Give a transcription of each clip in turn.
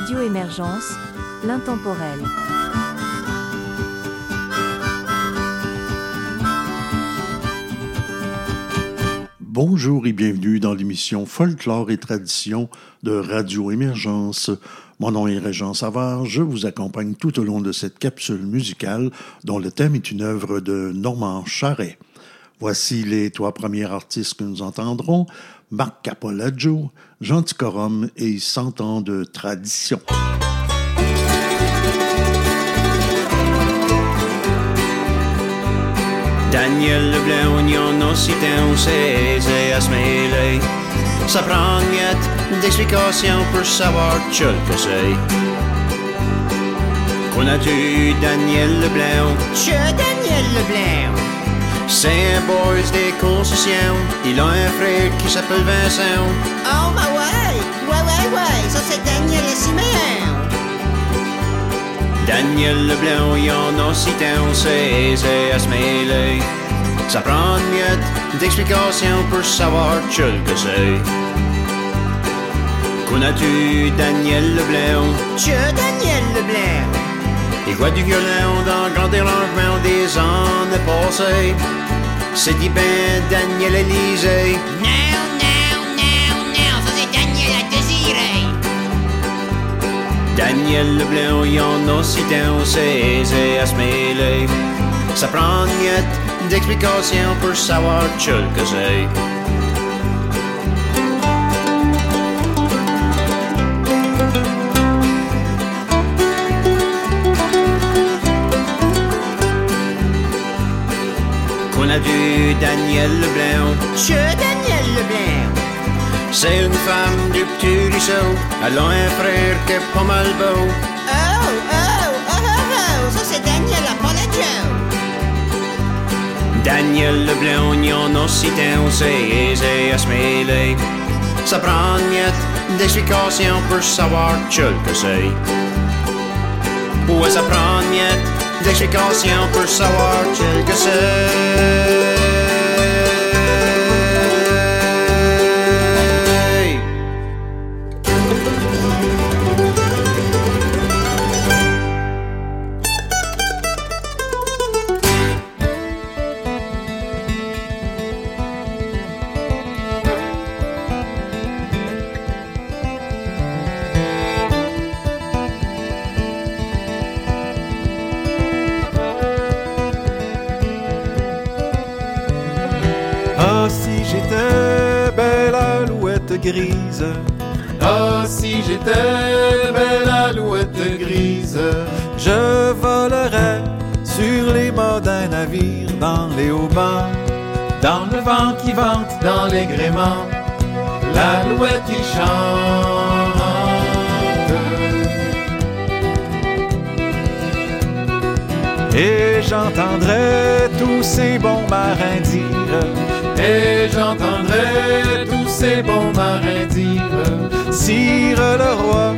Radio Émergence, l'intemporel. Bonjour et bienvenue dans l'émission Folklore et Tradition de Radio Émergence. Mon nom est Régent Savard, je vous accompagne tout au long de cette capsule musicale dont le thème est une œuvre de Normand Charret. Voici les trois premiers artistes que nous entendrons, Marc Capolaggio, Jean Ticorum et Cent ans de tradition. Daniel Leblanc, y'en a si c'est à se mêler. Ça prend miette d'explications pour savoir ce que c'est. Qu'on a tu Daniel Leblanc? Je Daniel Leblanc. C'est un boys des concessions. Il a un frère qui s'appelle Vincent. Oh, ma ouais! Ouais, ouais, ouais, ça c'est Daniel et Siméon. Daniel Leblanc, y'en a si c'est à se mêler. Ça prend miette d'explications pour savoir ce que c'est. Qu'on a tu Daniel Leblanc? Je Daniel Leblanc. Il voit du violon dans grand dérangement des années passées. C'est dit ben Daniel Élysée. Non, non, non, non, ça c'est Daniel à désirer. Daniel Leblanc, y'en a si c'est à se mêler. Ça prend miette d'explications pour savoir ce que c'est. Vu Daniel Leblanc. Je Daniel Leblanc. C'est une femme du petit ruisseau. Elle a un frère qui est pas mal beau. Oh, oh, oh, oh, oh, ça c'est Daniel Apologio. Daniel Leblanc, y'en a si c'est aisé à se mêler. Ça prend miette d'explications pour savoir ce que c'est. Ouais, ça prend miette d'explications pour savoir ce que c'est. Qui dans les gréements, l'alouette y chante. Et j'entendrais tous ces bons marins dire Et j'entendrai tous ces bons marins dire Sire le roi,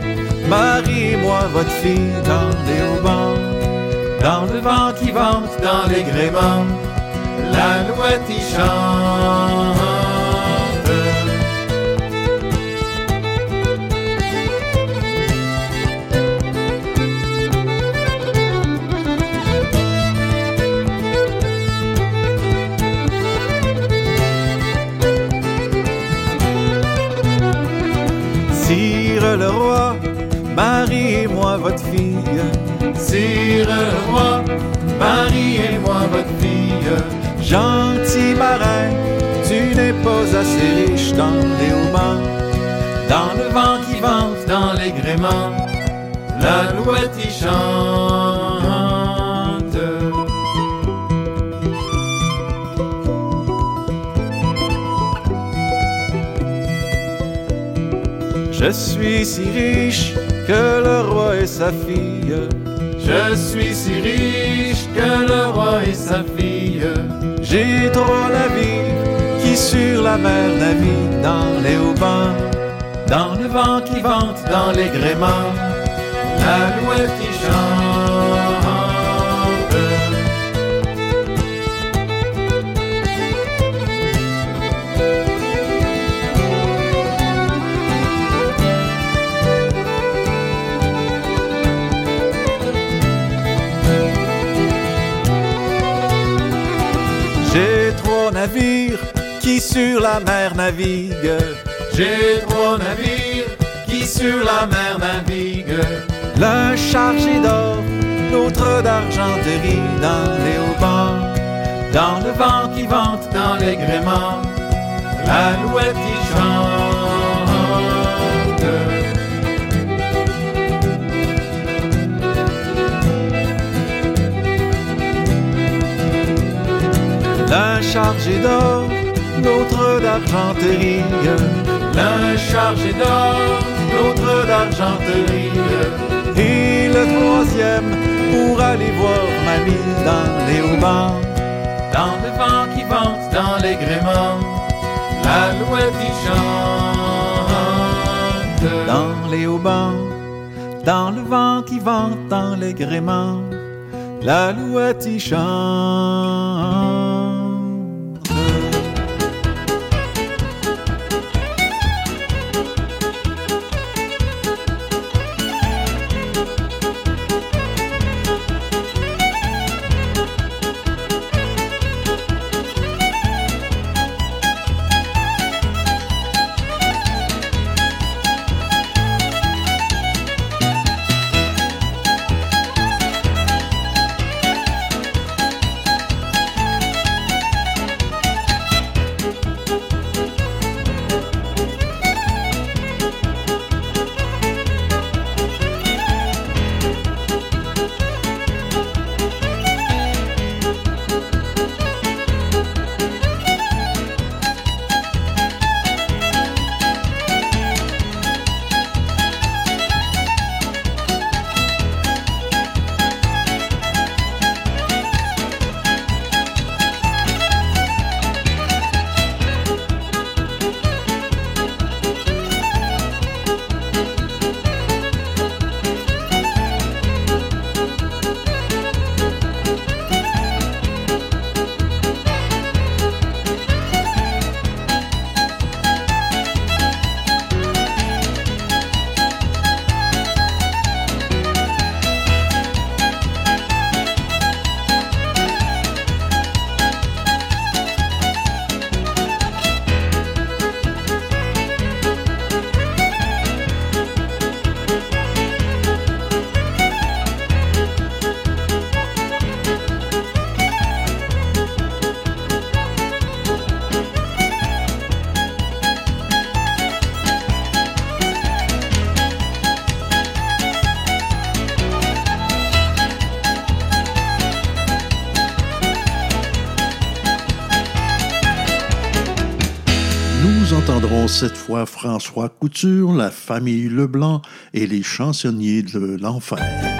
mariez-moi votre fille dans les haubans, dans le vent qui vente. dans les gréements, l'alouette y chante. Sire le roi, mariez-moi votre fille. Sire le roi, mariez-moi votre fille. Gentil marin, tu n'es pas assez riche dans les haubans, dans le vent qui vente. dans les gréements, l'alouette y chante. Je suis si riche que le roi et sa fille Je suis si riche que le roi et sa fille. J'ai trois navires qui sur la mer naviguent dans les haubans, dans le vent qui vente. dans les gréements, l'alouette sur la mer navigue. J'ai trois navires qui sur la mer naviguent. L'un chargé d'or, l'autre d'argenterie dans les haubans. Dans le vent qui vente, Dans les gréements, l'alouette y chante. l'un chargé d'or, l'autre d'argenterie. L'un chargé d'or, l'autre d'argenterie. Et le troisième pour aller voir mamie dans les haubans. Dans le vent qui vente, dans les gréements, l'alouette y chante. dans les haubans, dans le vent qui vente dans les gréements, l'alouette y chante. Cette fois François Couture, la famille Leblanc et les chansonniers de l'enfer.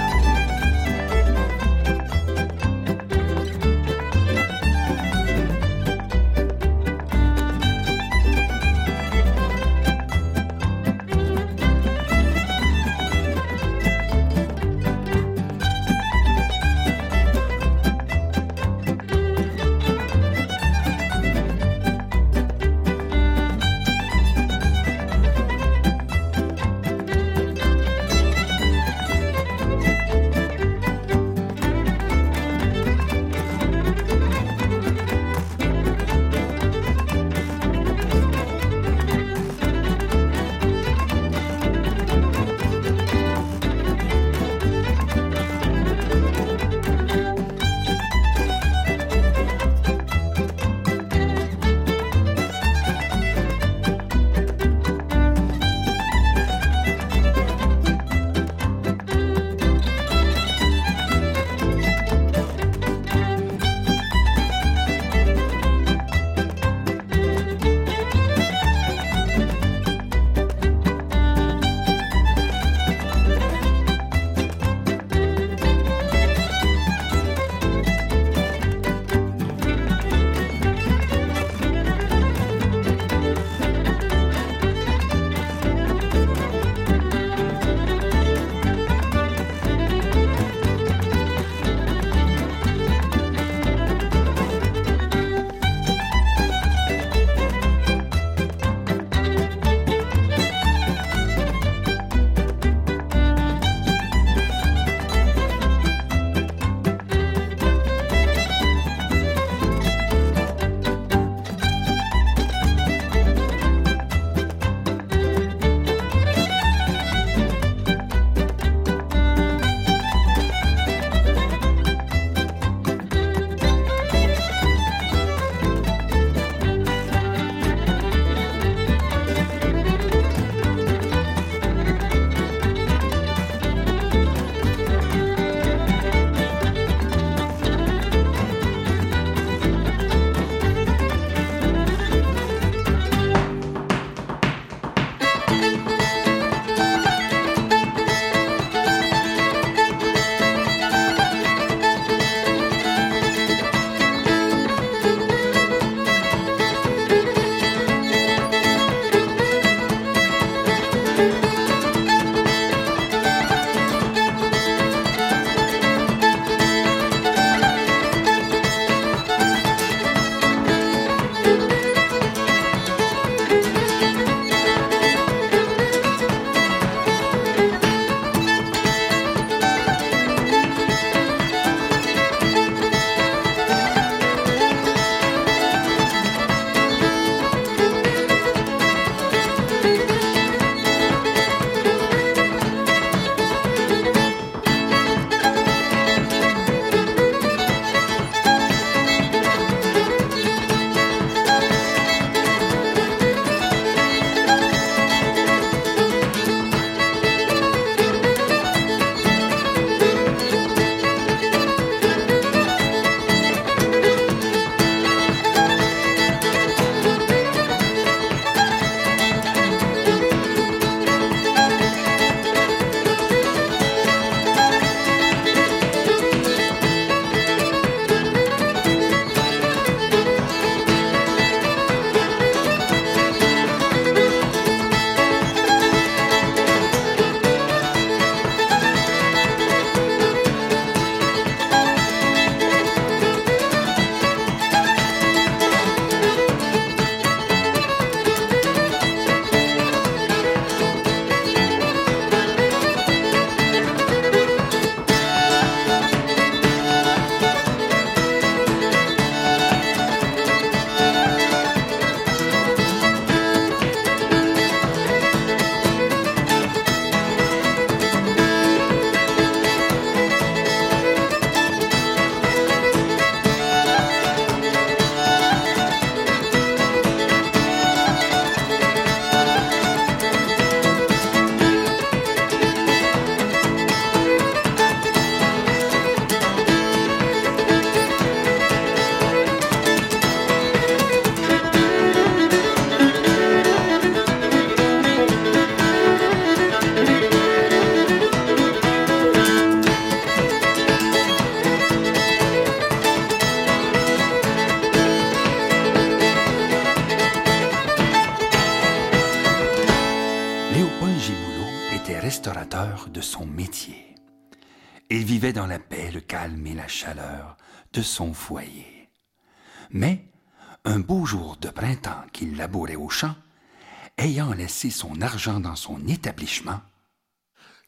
Son argent dans son établissement,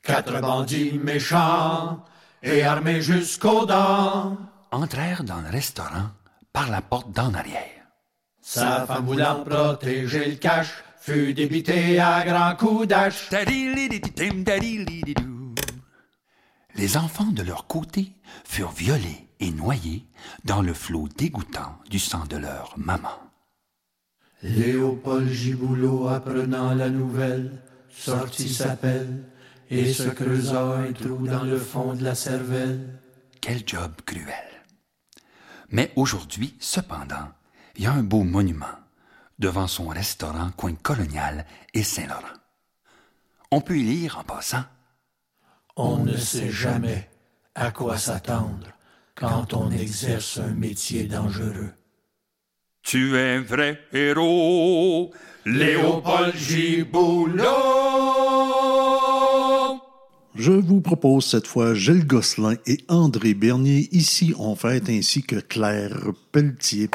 Quatre bandits méchants et armés jusqu'aux dents. entrèrent dans le restaurant par la porte d'en arrière. Sa femme voulant protéger le cash fut débitée à grands coups d'âge. Les enfants de leur côté furent violés et noyés dans le flot dégoûtant du sang de leur maman. Léopold Giboulot, apprenant la nouvelle, sortit sa pelle et se creusa un trou dans le fond de la cervelle. Quel job cruel. Mais aujourd'hui, cependant, il y a un beau monument devant son restaurant coin colonial et Saint-Laurent. On peut y lire en passant On ne sait jamais à quoi s'attendre quand on exerce un métier dangereux. Tu es un vrai héros, Léopold Giboulot! Je vous propose cette fois Gilles Gosselin et André Bernier, ici en fête, ainsi que Claire Pelletier.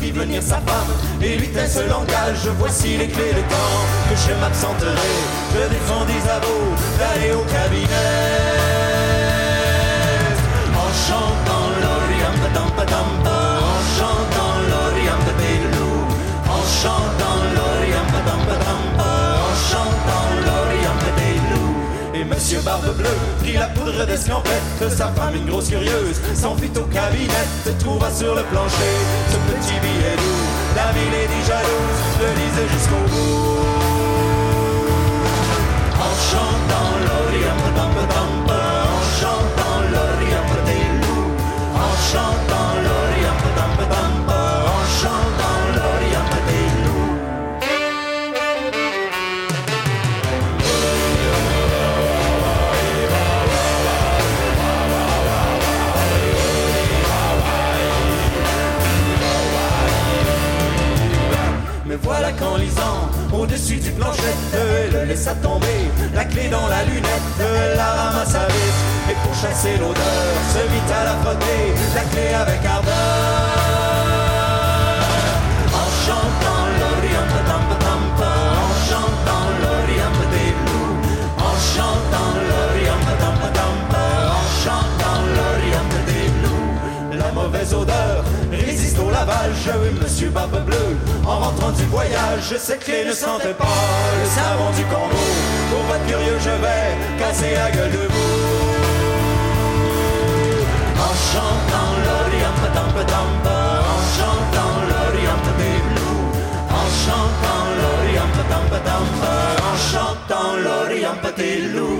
Fit venir sa femme et lui tint langage. Voici les clés de temps que je m'absenterai. Je défendis à vous d'aller au cabinet. En chantant l'Orient Et Monsieur Barbe Bleue prit la poudre d'escampette Sa femme, une grosse curieuse, s'enfuit au cabinet Trouva sur le plancher. Ce petit billet doux La milady jalouse le lisait jusqu'au bout. En chantant l'Orient En chantant l'Orient des loups En chantant en lisant au-dessus du planchette. Elle le laissa tomber, la clé dans la lunette, la ramassa vite. Et pour chasser l'odeur, se mit à la frotter, la clé avec ardeur. En chantant Tampa, en chantant l'Oriampa des loups, en chantant Tampa, en chantant l'Oriampa des loups. La mauvaise odeur résiste au lavage, Monsieur Barbe Bleue, en rentrant du voyage, ses clés ne sentaient pas le savon du Congo. Pour votre curieux, je vais casser la gueule de vous. En chantant Tampa, en chantant l'Oriampa des loups, en chantant Tampa, en chantant l'Oriampa des loups.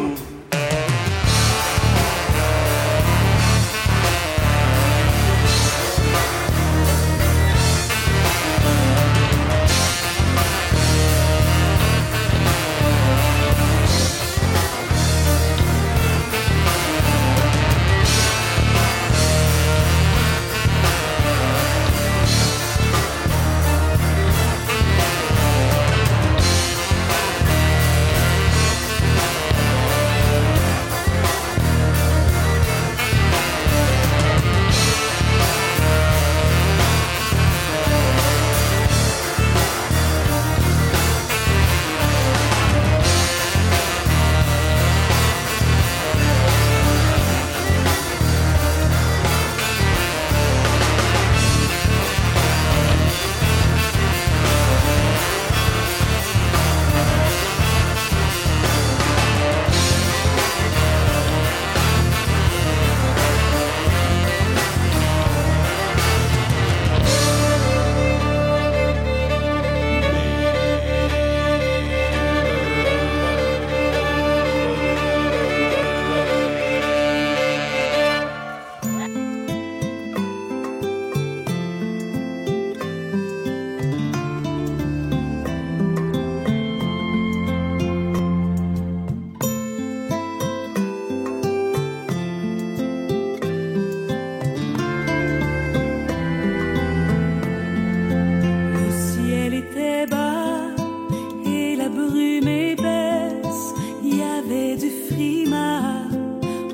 Du frima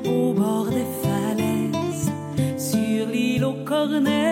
au bord des falaises. Sur l'île aux corneilles,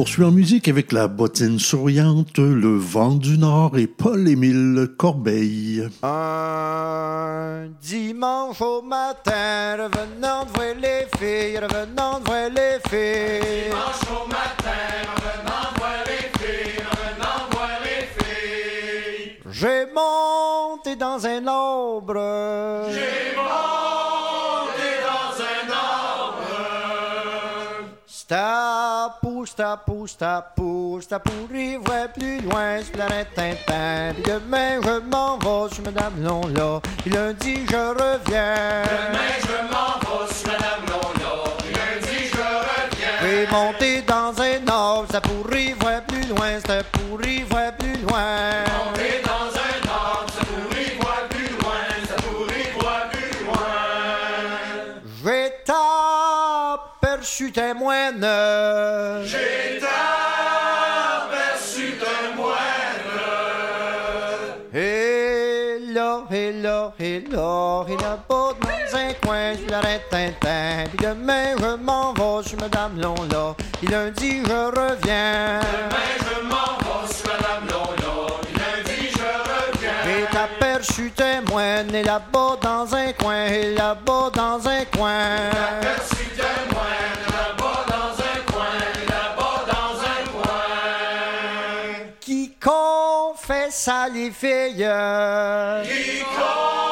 poursuit en musique avec la bottine souriante, le vent du Nord et Paul-Émile Corbeil. Un dimanche au matin, revenant de voir les filles, revenant de voir les filles. Dimanche au matin, revenant de voir les filles, revenant de voir les filles. J'ai monté dans un arbre. J'ai Sta pour, sta pour, sta pour, voir plus loin, je planète Tintin. Puis demain je m'en vais sur Madame Lonla. Puis lundi je reviens. Demain je m'en vais sur Madame Lonla. Puis lundi je reviens. J'ai monté dans un arbre, ça pour y voir plus loin, c'était pour y voir plus loin. Puis demain, je m'en vais Madame Lonla. Puis lundi, je reviens. Demain, je m'en vais Madame Lonla. Puis lundi, je reviens. J'ai aperçu témoin, et là-bas dans un coin, et là-bas dans un coin. aperçu témoin, là-bas dans un coin, là-bas dans un coin. Qui confesse à les filles. Qui confesse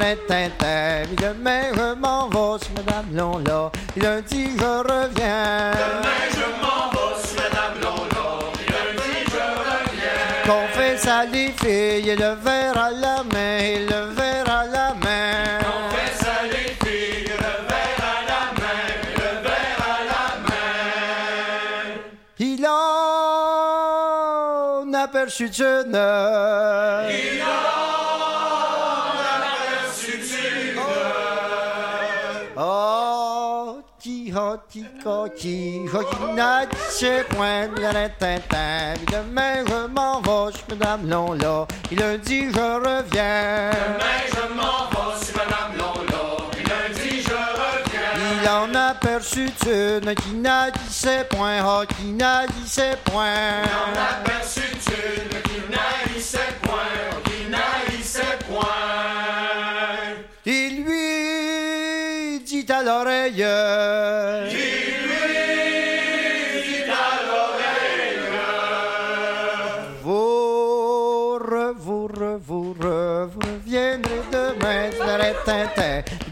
Puis demain, je m'en vais sur Madame. Puis lundi, je reviens. Demain, je m'en vais sur Madame. Puis lundi, je reviens. Confesse à les filles, et le verre à la main, et le verre à la main. Confesse à les filles, le verre à la main, le verre à la main. Il en aperçut une. Dit ses points, bien un tintin. Demain, je m'en vais sur Madame Lonla. Et lundi, je reviens. Demain, je m'en vais sur Madame Lonla. Et lundi, je reviens. Il en aperçut une qui n'a dit ses points, oh, qui n'a dit ses points. Il en aperçut une qui n'a dit ses points, oh, qui n'a dit ses points. Il lui dit à l'oreille.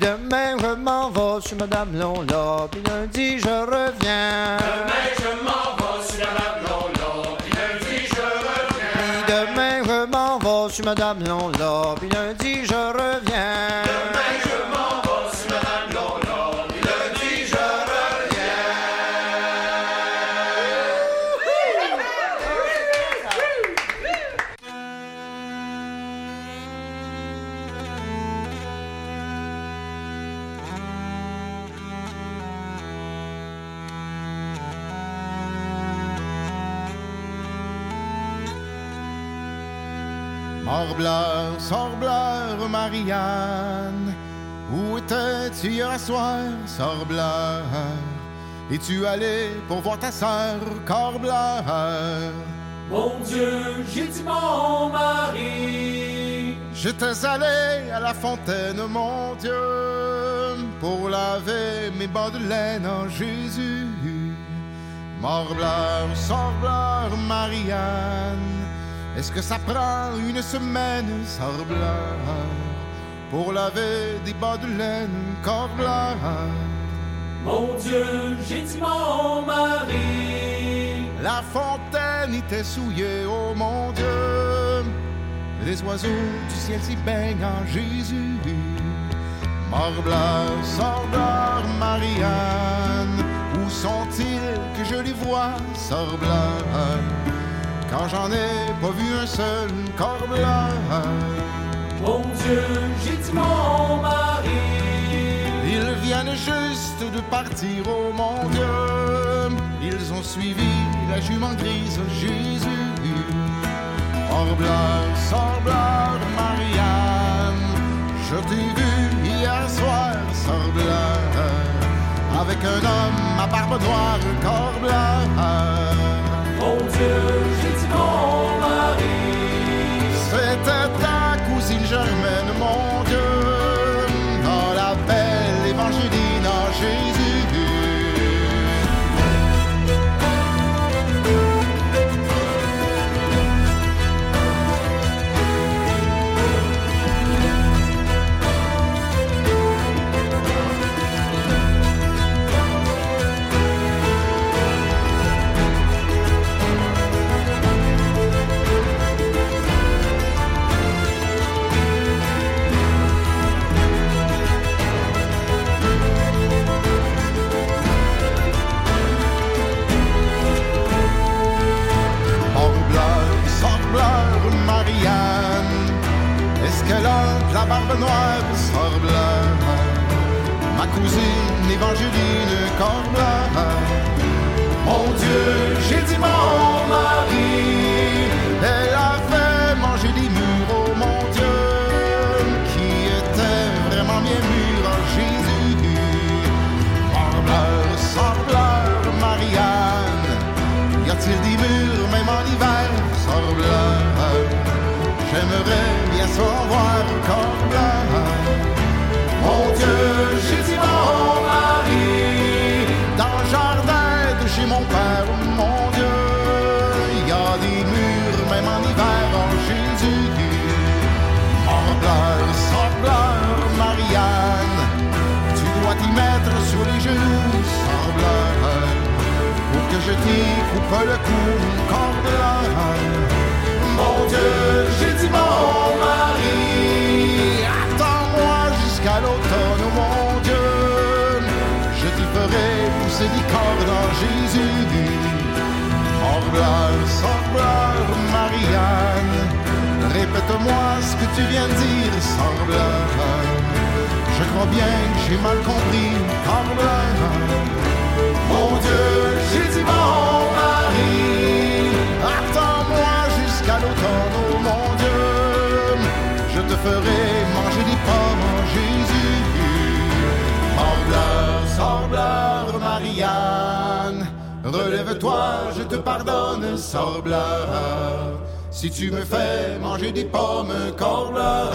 Demain, je m'en vais sur Madame Lonla. Puis lundi, je reviens. Demain, je m'en vais sur Madame Lonla. Puis lundi, je reviens. Puis demain je m'en vais, je suis Madame Lola, puis lundi je reviens. Demain je Morbleur, sorbleur, Marianne, où étais-tu hier soir, sorbleur? Es-tu allé pour voir ta sœur, corbleur? Mon Dieu, j'ai dit mon mari. J'étais allé à la fontaine, mon Dieu, pour laver mes bas de laine en Jésus. Morbleur, sorbleur, Marianne, est-ce que ça prend une semaine, sorbleur, pour laver des bas de laine, corbleur? Mon Dieu, j'ai dit mon mari. La fontaine était souillée, oh mon Dieu. Les oiseaux du ciel s'y baignent en Jésus. Morbleur, sorbleur, Marianne, où sont-ils que je les vois, sorbleur? Quand j'en ai pas vu un seul, corbleur. Mon Dieu, j'ai dit mon mari. Ils viennent juste de partir, oh mon Dieu. Ils ont suivi la jument grise, Jésus. Morbleur, sorbleur, Marianne, je t'ai vu hier soir, sorbleur, avec un homme à barbe noire, corbleur. Mon Dieu, j'ai dit mon mari. C'était ta cousine Germaine, mon Dieu, la barbe noire, sorbleur? Ma cousine Évangéline Corbleur. T'y coupe le cou, corbleur. Mon Dieu, j'ai dit mon mari, attends-moi jusqu'à l'automne, oh mon Dieu, je t'y ferai pousser des cordes en Jésus. Morbleur, sorbleur, Marianne, répète-moi ce que tu viens de dire, sorbleur. Je crois bien que j'ai mal compris, corbleur. Mon Dieu, j'ai dit mon oh mon Dieu, je te ferai manger des pommes Jésus. Morbleur, sorbleur, Marianne, relève-toi, je te pardonne, sorbleur, si tu me fais manger des pommes, corbleur.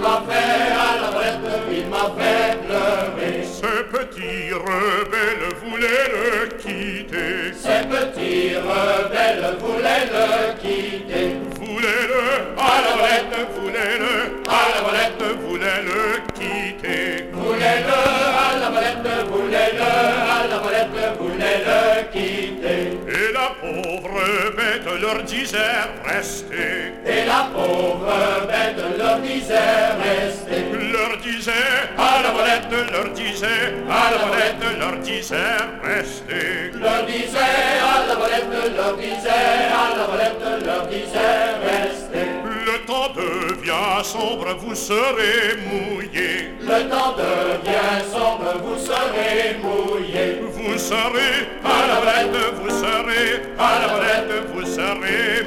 M'a fait à la volette, il m'a fait pleurer. Ce petit rebelle voulait le quitter. Ces petits rebelles voulaient le quitter. Voulait-le à la volette, voulait-le à la volette, voulait le quitter. Voulait-le à la volette, voulait-le à la volette, voulait le quitter. Et la pauvre bête leur disait restez. Et la pauvre bête leur disait restez. Leur disait à la volette, leur disait à la volette, leur disait restez. Leur disait à la volette, leur disait à la volette, leur disait restez. Le temps devient sombre, vous serez mouillés. Le temps devient sombre, vous serez mouillés. Vous serez à la volette, vous serez à la volette, vous serez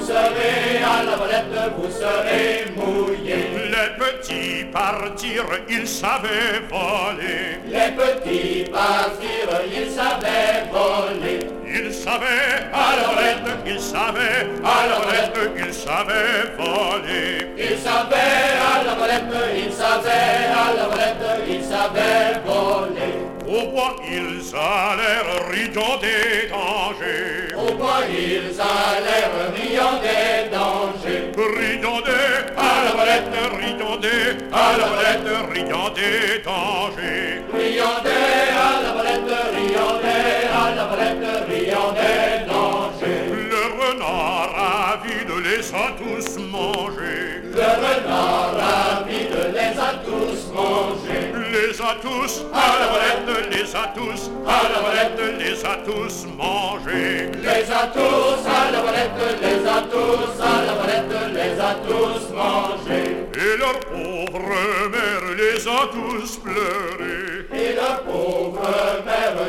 vous serez à la volette, vous serez mouillés. Les petits partirent, ils savaient voler. Les petits partirent, ils savaient voler. Ils savaient à la ils savaient à la ils savaient voler. Ils savaient à la volette, ils savaient à la volette, ils savaient voler. Au bois ils allèrent riant des dangers. Au bois ils allèrent riant des dangers. Riant des à la volette, riant des à la volette, riant des dangers. Riant des à la volette, riant des à la volette, riant des dangers. Le renard avide les a tous mangés. Le renard rapide les a tous mangés. Les a tous à la volette, les a tous à la volette, les a tous mangés. Les a tous à la volette, les a tous à la volette, les a tous mangés. Et leur pauvre mère les a tous pleurés.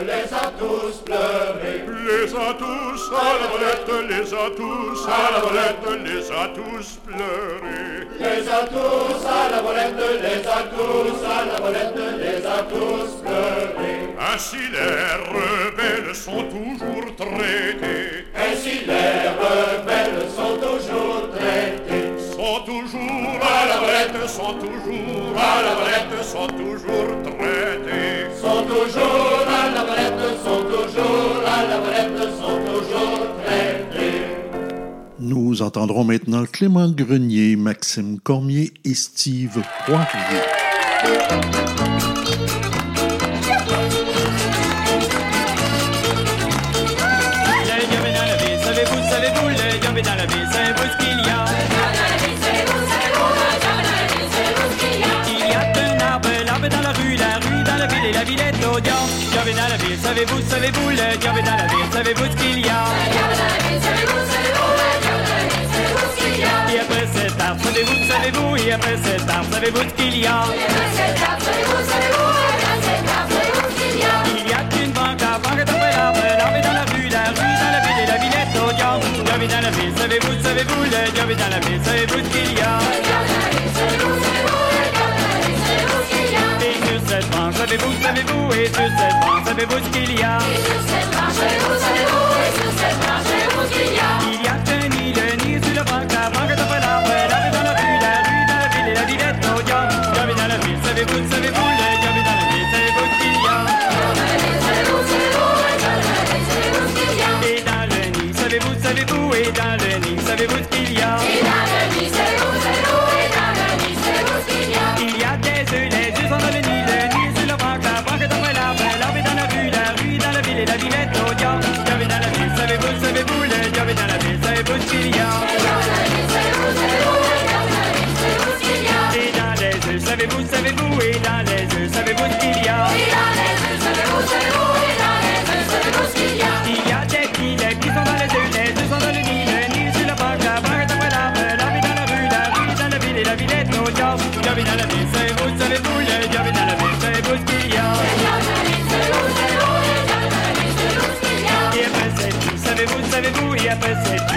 Les a tous pleurés. Les a tous à la volette, les a tous à la volette, les a tous pleurés. Les a tous à la volette, les a tous à la volette, les a tous pleurés. Ainsi les rebelles sont toujours traités. Ainsi les rebelles sont toujours traités. Sont toujours à la volette, sont toujours à la volette, sont toujours traités. Sont toujours à la volette, sont toujours à la volette, sont toujours traités. Nous entendrons maintenant Clément Grenier, Maxime Cormier et Steve Poirier. Diable est dans la ville, savez-vous, savez-vous, le est dans la ville, savez-vous ce qu'il y a? Et après cet arbre, savez-vous, savez-vous, et après cet arbre, savez-vous ce qu'il y a? Il y a qu'une banque, la banque est après l'arbre, l'arbre est dans la rue, la rue dans la ville et la ville est au diable. Le diable est dans la ville, savez-vous, savez-vous, le est dans la ville, savez-vous ce qu'il y a? Savez-vous, savez-vous, et sur cette branche, savez-vous ce qu'il y a Il y a nid, le nid sur la banque, la banque est après l'arbre, est dans la rue, la rue dans la ville et la ville est au diable. Le diable est dans la ville, savez-vous, savez-vous, le diable est dans la ville, savez-vous ce qu'il y a Et dans le nid, savez-vous, savez-vous, et dans le nid, savez-vous ce qu'il y a savez-vous,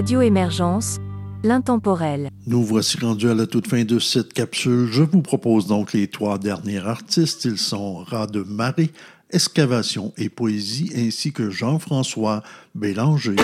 Radio Émergence, l'intemporel. Nous voici rendus à la toute fin de cette capsule. Je vous propose donc les trois derniers artistes. Ils sont Ras de Marée, Excavation et Poésie, ainsi que Jean-François Bélanger.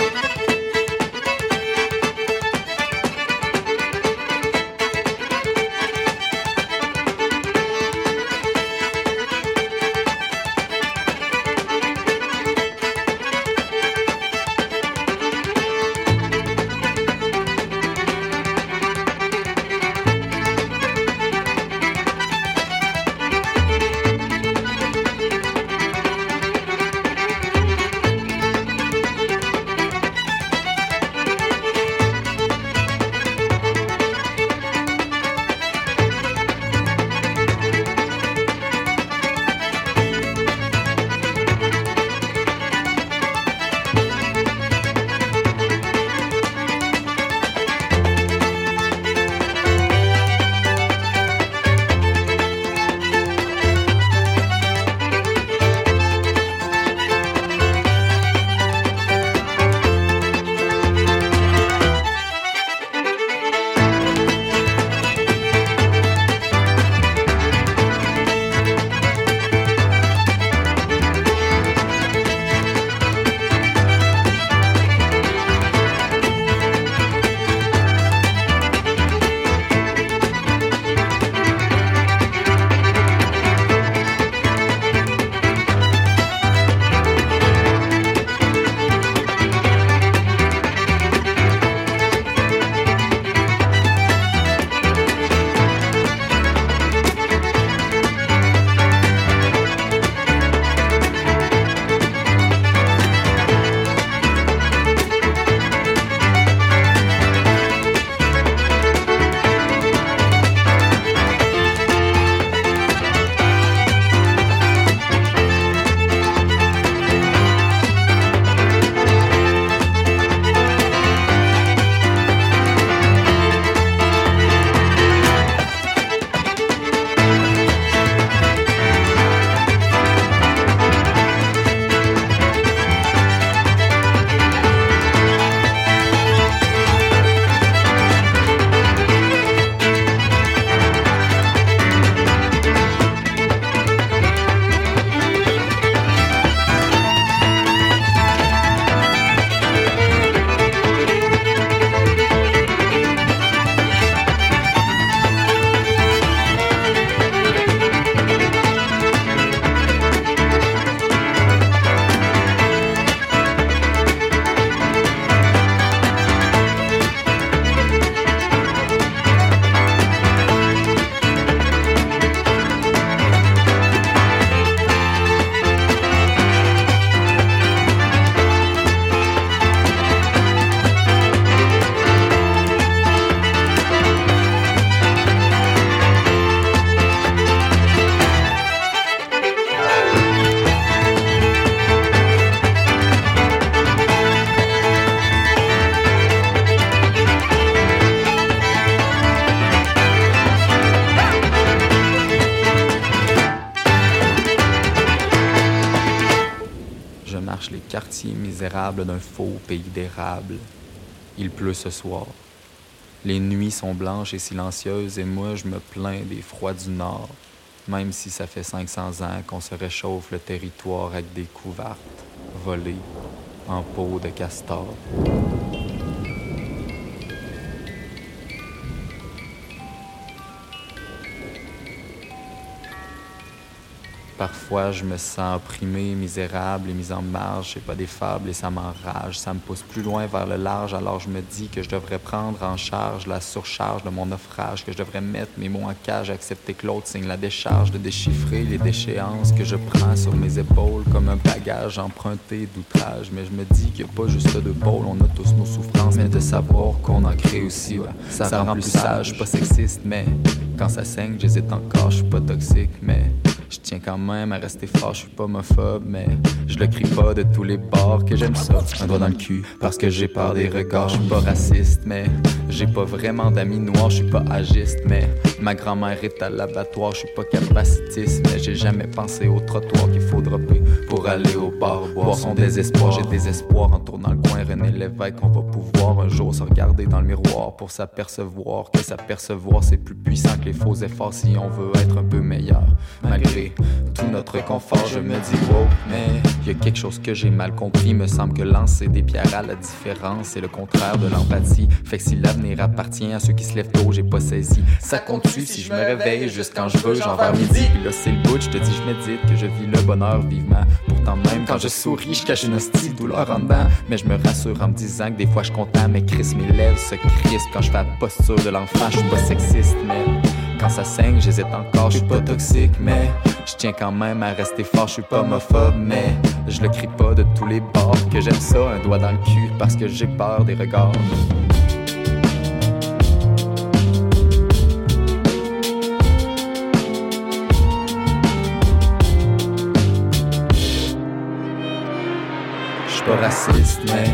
Pays d'érable. Il pleut ce soir. Les nuits sont blanches et silencieuses et moi je me plains des froids du nord, même si ça fait 500 ans qu'on se réchauffe le territoire avec des couvertes volées en peau de castor. Parfois, je me sens opprimé, misérable et mis en marge. C'est pas des fables et ça m'enrage. Ça me pousse plus loin vers le large. Alors je me dis que je devrais prendre en charge la surcharge de mon naufrage, que je devrais mettre mes mots en cage, accepter que l'autre signe la décharge, de déchiffrer les déchéances que je prends sur mes épaules comme un bagage emprunté d'outrage. Mais je me dis qu'il n'y a pas juste deux pôles, on a tous nos souffrances, mais de savoir qu'on en crée aussi. Ça, rend plus sage, pas sexiste, mais quand ça saigne, j'hésite encore, je suis pas toxique, mais je tiens quand même à rester fort, je suis pas homophobe, mais je le crie pas de tous les bords que j'aime ça. Un doigt dans le cul, parce que j'ai peur des regards, je suis pas raciste, mais J'ai pas vraiment d'amis noirs, je suis pas agiste, mais ma grand-mère est à l'abattoir, je suis pas capacitiste, mais j'ai jamais pensé au trottoir qu'il faut dropper pour aller au bar, boire son désespoir. J'ai des espoirs en tournant le coin, René Lévesque, on va pouvoir un jour se regarder dans le miroir pour s'apercevoir que s'apercevoir c'est plus puissant que les faux efforts si on veut être un peu meilleur. Malgré tout notre confort, je me dis wow, mais y a quelque chose que j'ai mal compris. Me semble que lancer des pierres à la différence, c'est le contraire de l'empathie. Fait que si l'avenir appartient à ceux qui se lèvent tôt, j'ai pas saisi. Ça si je me réveille juste quand je veux, genre vers midi. Puis là, c'est le bout, je te dis, je médite que je vis le bonheur vivement. Pourtant, même quand je souris, je cache une hostie douleur en dedans. Mais je me rassure en me disant que des fois je content, mais Chris, mes lèvres se crispent quand je fais la posture de l'enfant. Je suis pas sexiste, mais quand ça saigne, j'hésite encore, je suis pas toxique, mais je tiens quand même à rester fort, je suis pas homophobe, mais je le crie pas de tous les bords que j'aime ça, un doigt dans le cul parce que j'ai peur des regards. Pas raciste, mais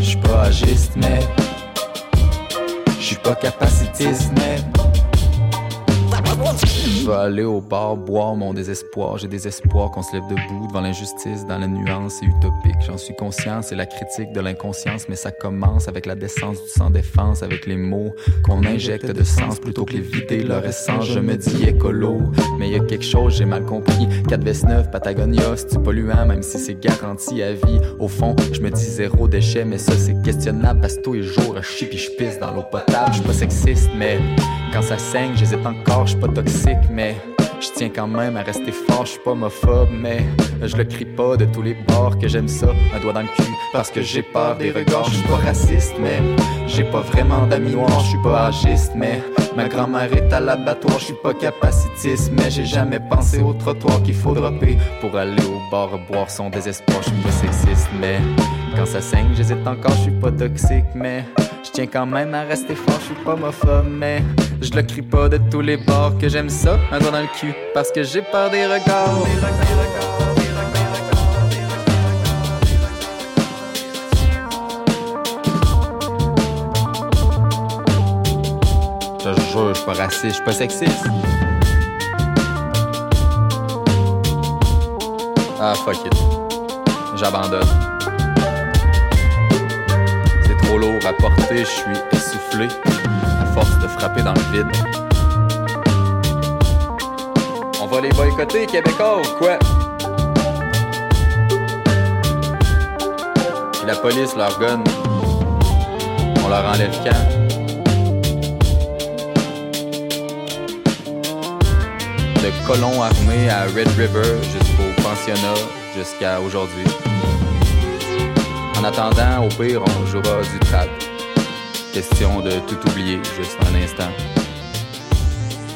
je suis pas agiste, mais je suis pas capacitiste, mais je vais aller au bar boire mon désespoir. J'ai des espoirs qu'on se lève debout devant l'injustice, dans la nuance et utopique. J'en suis conscient, c'est la critique de l'inconscience, mais ça commence avec la décence du sans-défense, avec les mots qu'on injecte de sens plutôt que les vider leur essence. Je me dis écolo, mais il y a quelque chose, j'ai mal compris. 4 vs 9, Patagonia, c'est polluant, même si c'est garanti à vie. Au fond, je me dis zéro déchet, mais ça c'est questionnable parce que tous les jours, je chie puis je pisse dans l'eau potable. Je suis pas sexiste, mais quand ça saigne, j'hésite encore, je pas toxique, mais je tiens quand même à rester fort, je suis pas homophobe, mais je le crie pas de tous les bords que j'aime ça, un doigt dans le cul, parce que j'ai peur des regards, je suis pas raciste, mais j'ai pas vraiment d'amis noirs, je pas agiste, mais ma grand-mère est à l'abattoir, je suis pas capacitiste, mais j'ai jamais pensé au trottoir qu'il faut dropper pour aller au bar boire son désespoir, je suis pas sexiste, mais quand ça saigne, j'hésite encore, je suis pas toxique, mais je tiens quand même à rester fort, je suis pas homophobe, mais je le crie pas de tous les bords que j'aime ça, un doigt dans le cul, parce que j'ai peur des regards. Je jure, je suis pas raciste, je suis pas sexiste. Ah, fuck it. J'abandonne. Trop lourd à je suis essoufflé à force de frapper dans le vide. On va les boycotter, Québécois, ou quoi? Puis la police leur gonne. On leur enlève quand? De colons armés à Red River jusqu'au pensionnat jusqu'à aujourd'hui. En attendant, au pire, on jouera du trad. Question de tout oublier juste un instant.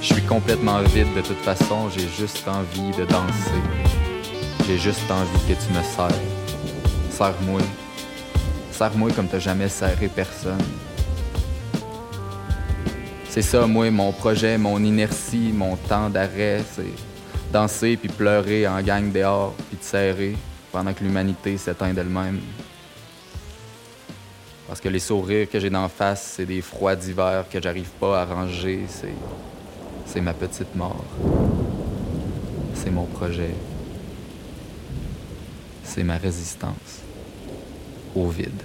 Je suis complètement vide de toute façon, j'ai juste envie de danser. J'ai juste envie que tu me serres. Serre-moi. Serre-moi comme t'as jamais serré personne. C'est ça, moi, mon projet, mon inertie, mon temps d'arrêt, c'est danser puis pleurer en gang dehors puis te serrer pendant que l'humanité s'éteint d'elle-même. Parce que les sourires que j'ai d'en face, c'est des froids d'hiver que j'arrive pas à ranger, c'est c'est ma petite mort. C'est mon projet. C'est ma résistance au vide.